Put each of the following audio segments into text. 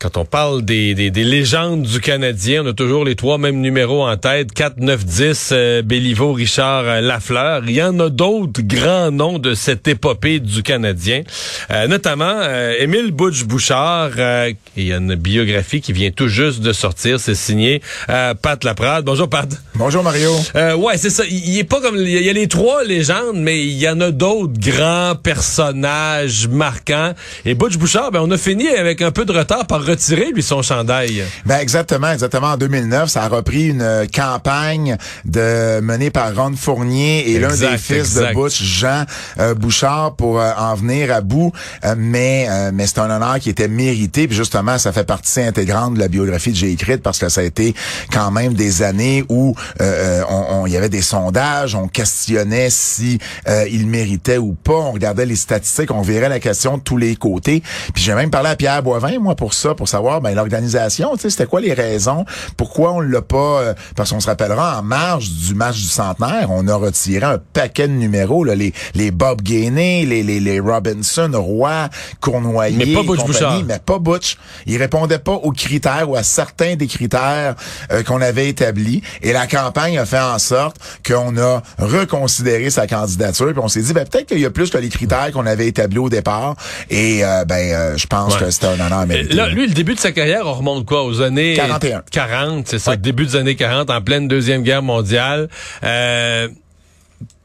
Quand on parle des, des, des, légendes du Canadien, on a toujours les trois mêmes numéros en tête, 4, 9, 10, euh, Béliveau, Richard, euh, Lafleur. Il y en a d'autres grands noms de cette épopée du Canadien, euh, notamment euh, Émile Butch-Bouchard. il y a une biographie qui vient tout juste de sortir, c'est signé Pat Laprade. Bonjour Pat. Bonjour Mario. ouais, c'est ça. Il, est pas comme... Il y a les trois légendes, mais il y en a d'autres grands personnages marquants. Et Butch-Bouchard, ben, on a fini avec un peu de retard par retiré, lui, son chandail? Ben exactement, exactement. En 2009, ça a repris une euh, campagne de menée par Ron Fournier et l'un des fils de Butch, Jean euh, Bouchard, pour euh, en venir à bout. mais mais c'est un honneur qui était mérité. Puis justement, ça fait partie intégrante de la biographie que j'ai écrite parce que ça a été quand même des années où on, il y avait des sondages, on questionnait si il méritait ou pas. On regardait les statistiques, on verrait la question de tous les côtés. Puis j'ai même parlé à Pierre Boivin, moi, pour ça, pour savoir ben, l'organisation, tu sais, c'était quoi les raisons, pourquoi on l'a pas, euh, parce qu'on se rappellera, en marge du match du centenaire, on a retiré un paquet de numéros, là, les, les Bob Gainey, les, les, les Robinson, Roy, Cournoyer, mais pas Butch compagnie, mais pas Butch. Il répondait pas aux critères ou à certains des critères euh, qu'on avait établis. Et la campagne a fait en sorte qu'on a reconsidéré sa candidature, puis on s'est dit, ben, peut-être qu'il y a plus que les critères qu'on avait établis au départ. Et euh, ben, je pense que c'était un honneur mérité. Là, lui, le début de sa carrière, on remonte quoi aux années 41. 40, c'est ça, début des années 40, en pleine deuxième guerre mondiale. Euh,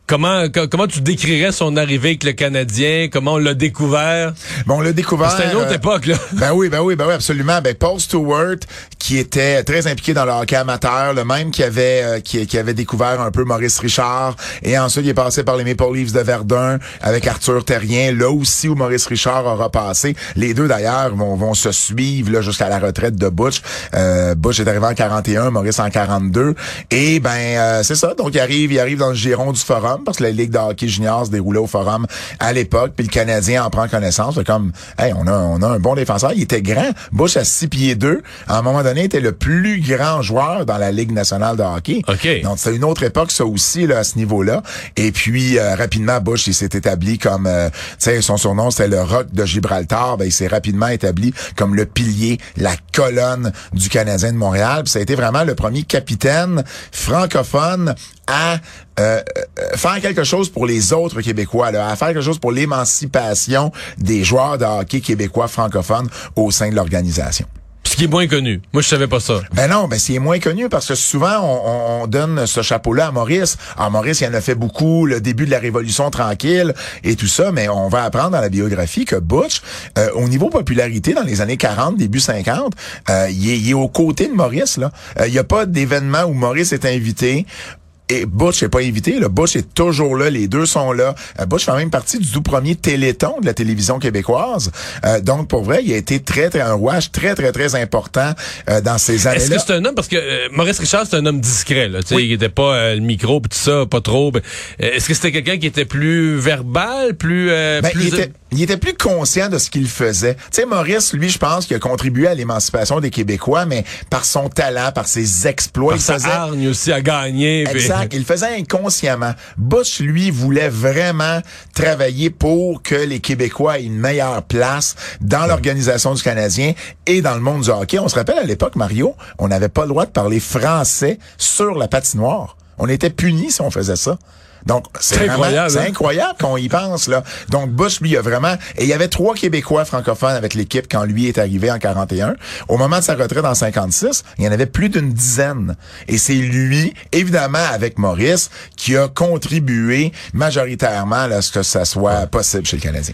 Comment comment tu décrirais son arrivée avec le Canadien? Comment on l'a découvert? Bon, on l'a découvert. C'était une autre euh, époque là. Ben oui, ben oui, ben oui, absolument. Ben Paul Stewart, qui était très impliqué dans le hockey amateur, le même qui avait euh, qui, qui, avait découvert un peu Maurice Richard, et ensuite il est passé par les Maple Leafs de Verdun avec Arthur Terrien, là aussi où Maurice Richard aura passé. Les deux d'ailleurs vont, vont se suivre là jusqu'à la retraite de Butch. Euh, Butch est arrivé en 41, Maurice en 42, et ben euh, c'est ça. Donc il arrive, il arrive dans le giron du Forum parce que la Ligue de hockey junior se déroulait au Forum à l'époque, puis le Canadien en prend connaissance. comme, hey, on a, on a un bon défenseur. Il était grand. Bush à 6 pieds 2. À un moment donné, il était le plus grand joueur dans la Ligue nationale de hockey. Okay. Donc, c'est une autre époque, ça aussi, là, à ce niveau-là. Et puis, euh, rapidement, Bush, il s'est établi comme, euh, tu sais, son surnom, c'était le Rock de Gibraltar. Ben, il s'est rapidement établi comme le pilier, la colonne du Canadien de Montréal. Puis ça a été vraiment le premier capitaine francophone à euh, euh, faire quelque chose pour les autres Québécois, là, à faire quelque chose pour l'émancipation des joueurs de hockey québécois francophones au sein de l'organisation. Ce qui est moins connu. Moi, je savais pas ça. Ben non, ben c'est moins connu parce que souvent on, on donne ce chapeau-là à Maurice. Alors Maurice, il en a fait beaucoup, le début de la Révolution tranquille et tout ça, mais on va apprendre dans la biographie que Butch, euh, au niveau popularité dans les années 40, début 50, euh, il, est, il est aux côtés de Maurice. Là, il y a pas d'événement où Maurice est invité et Butch n'est pas invité. Le Butch est toujours là. Les deux sont là. Euh, Butch fait même partie du tout premier téléthon de la télévision québécoise. Euh, donc, pour vrai, il a été très, très un rouage très, très, très important euh, dans ces années-là. Est-ce que c'est un homme, parce que Maurice Richard, c'est un homme discret. Là, oui. Il était pas le micro, pis tout ça, pas trop. Est-ce que c'était quelqu'un qui était plus verbal, plus... Ben, plus il était plus conscient de ce qu'il faisait. Tu sais, Maurice, lui, je pense qu'il a contribué à l'émancipation des Québécois, mais par son talent, par ses exploits. Par sa hargne aussi à gagner. Exact. Il le faisait inconsciemment. Bush, lui, voulait vraiment travailler pour que les Québécois aient une meilleure place dans l'organisation du Canadien et dans le monde du hockey. On se rappelle à l'époque, Mario, on n'avait pas le droit de parler français sur la patinoire. On était punis si on faisait ça. Donc, c'est incroyable. C'est hein? incroyable qu'on y pense, là. Donc, Bush, lui, a vraiment, et il y avait trois Québécois francophones avec l'équipe quand lui est arrivé en 41. Au moment de sa retraite en 56, il y en avait plus d'une dizaine. Et c'est lui, évidemment, avec Maurice, qui a contribué majoritairement à ce que ça soit possible chez le Canadien.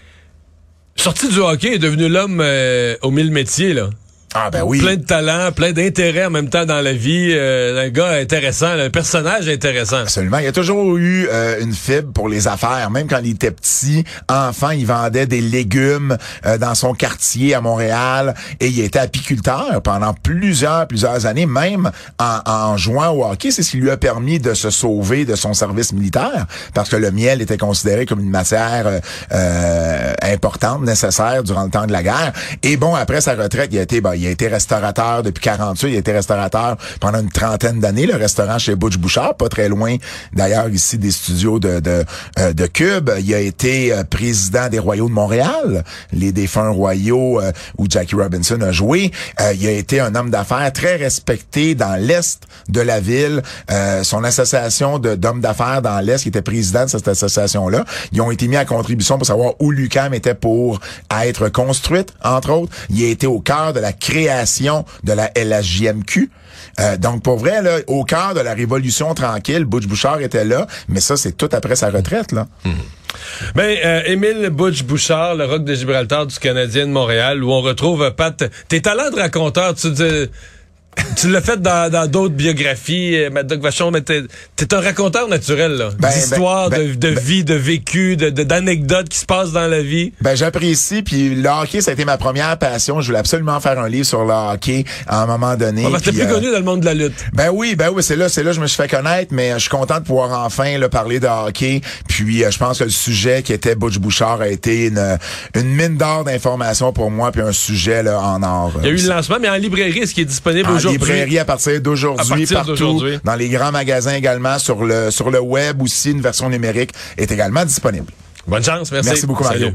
Sorti du hockey, est devenu l'homme euh, aux mille métiers, là. Ah ben oui. Plein de talent, plein d'intérêt en même temps dans la vie. Euh, un gars intéressant, un personnage intéressant. Absolument. Il a toujours eu euh, une fibre pour les affaires. Même quand il était petit, enfant, il vendait des légumes euh, dans son quartier à Montréal et il était apiculteur pendant plusieurs, plusieurs années, même en, en jouant au hockey. C'est ce qui lui a permis de se sauver de son service militaire parce que le miel était considéré comme une matière importante, nécessaire durant le temps de la guerre. Et bon, après sa retraite, il a été... Ben, il a été restaurateur depuis 48, il a été restaurateur pendant une trentaine d'années, le restaurant chez Butch Bouchard, pas très loin d'ailleurs ici des studios de, de, euh, de Cube. Il a été euh, président des Royaux de Montréal, les défunts Royaux où Jackie Robinson a joué. il a été un homme d'affaires très respecté dans l'Est de la ville. son association d'hommes d'affaires dans l'Est, qui était président de cette association-là, ils ont été mis à contribution pour savoir où Lucam était pour être construite, entre autres. Il a été au cœur de la création de la LHJMQ. Euh, donc, pour vrai, au cœur de la Révolution tranquille, Butch Bouchard était là, mais ça, c'est tout après sa retraite. là. Mmh. Ben, euh, Émile Butch Bouchard, le rock de Gibraltar du Canadien de Montréal, où on retrouve Pat... Tes talents de raconteur, tu dis tu l'as fait dans d'autres biographies, euh, Mad Vachon, mais t'es es un raconteur naturel, là. Ben, D'histoires, ben, de, de ben, vie, de vécu, d'anecdotes de, qui se passent dans la vie. Ben, j'apprécie, puis le hockey, ça a été ma première passion. Je voulais absolument faire un livre sur le hockey à un moment donné. Ah, t'es plus connu dans le monde de la lutte. Ben oui, ben oui, c'est là, c'est là que je me suis fait connaître, mais je suis content de pouvoir enfin là, parler de hockey. Puis euh, je pense que le sujet qui était Butch Bouchard a été une, une mine d'or d'informations pour moi, puis un sujet là, en or. Il y a eu le lancement, mais en librairie, ce qui est disponible en librairie à partir d'aujourd'hui, partout, dans les grands magasins également, sur le, sur le web aussi, une version numérique est également disponible. Bonne chance, merci. Merci beaucoup, Mario.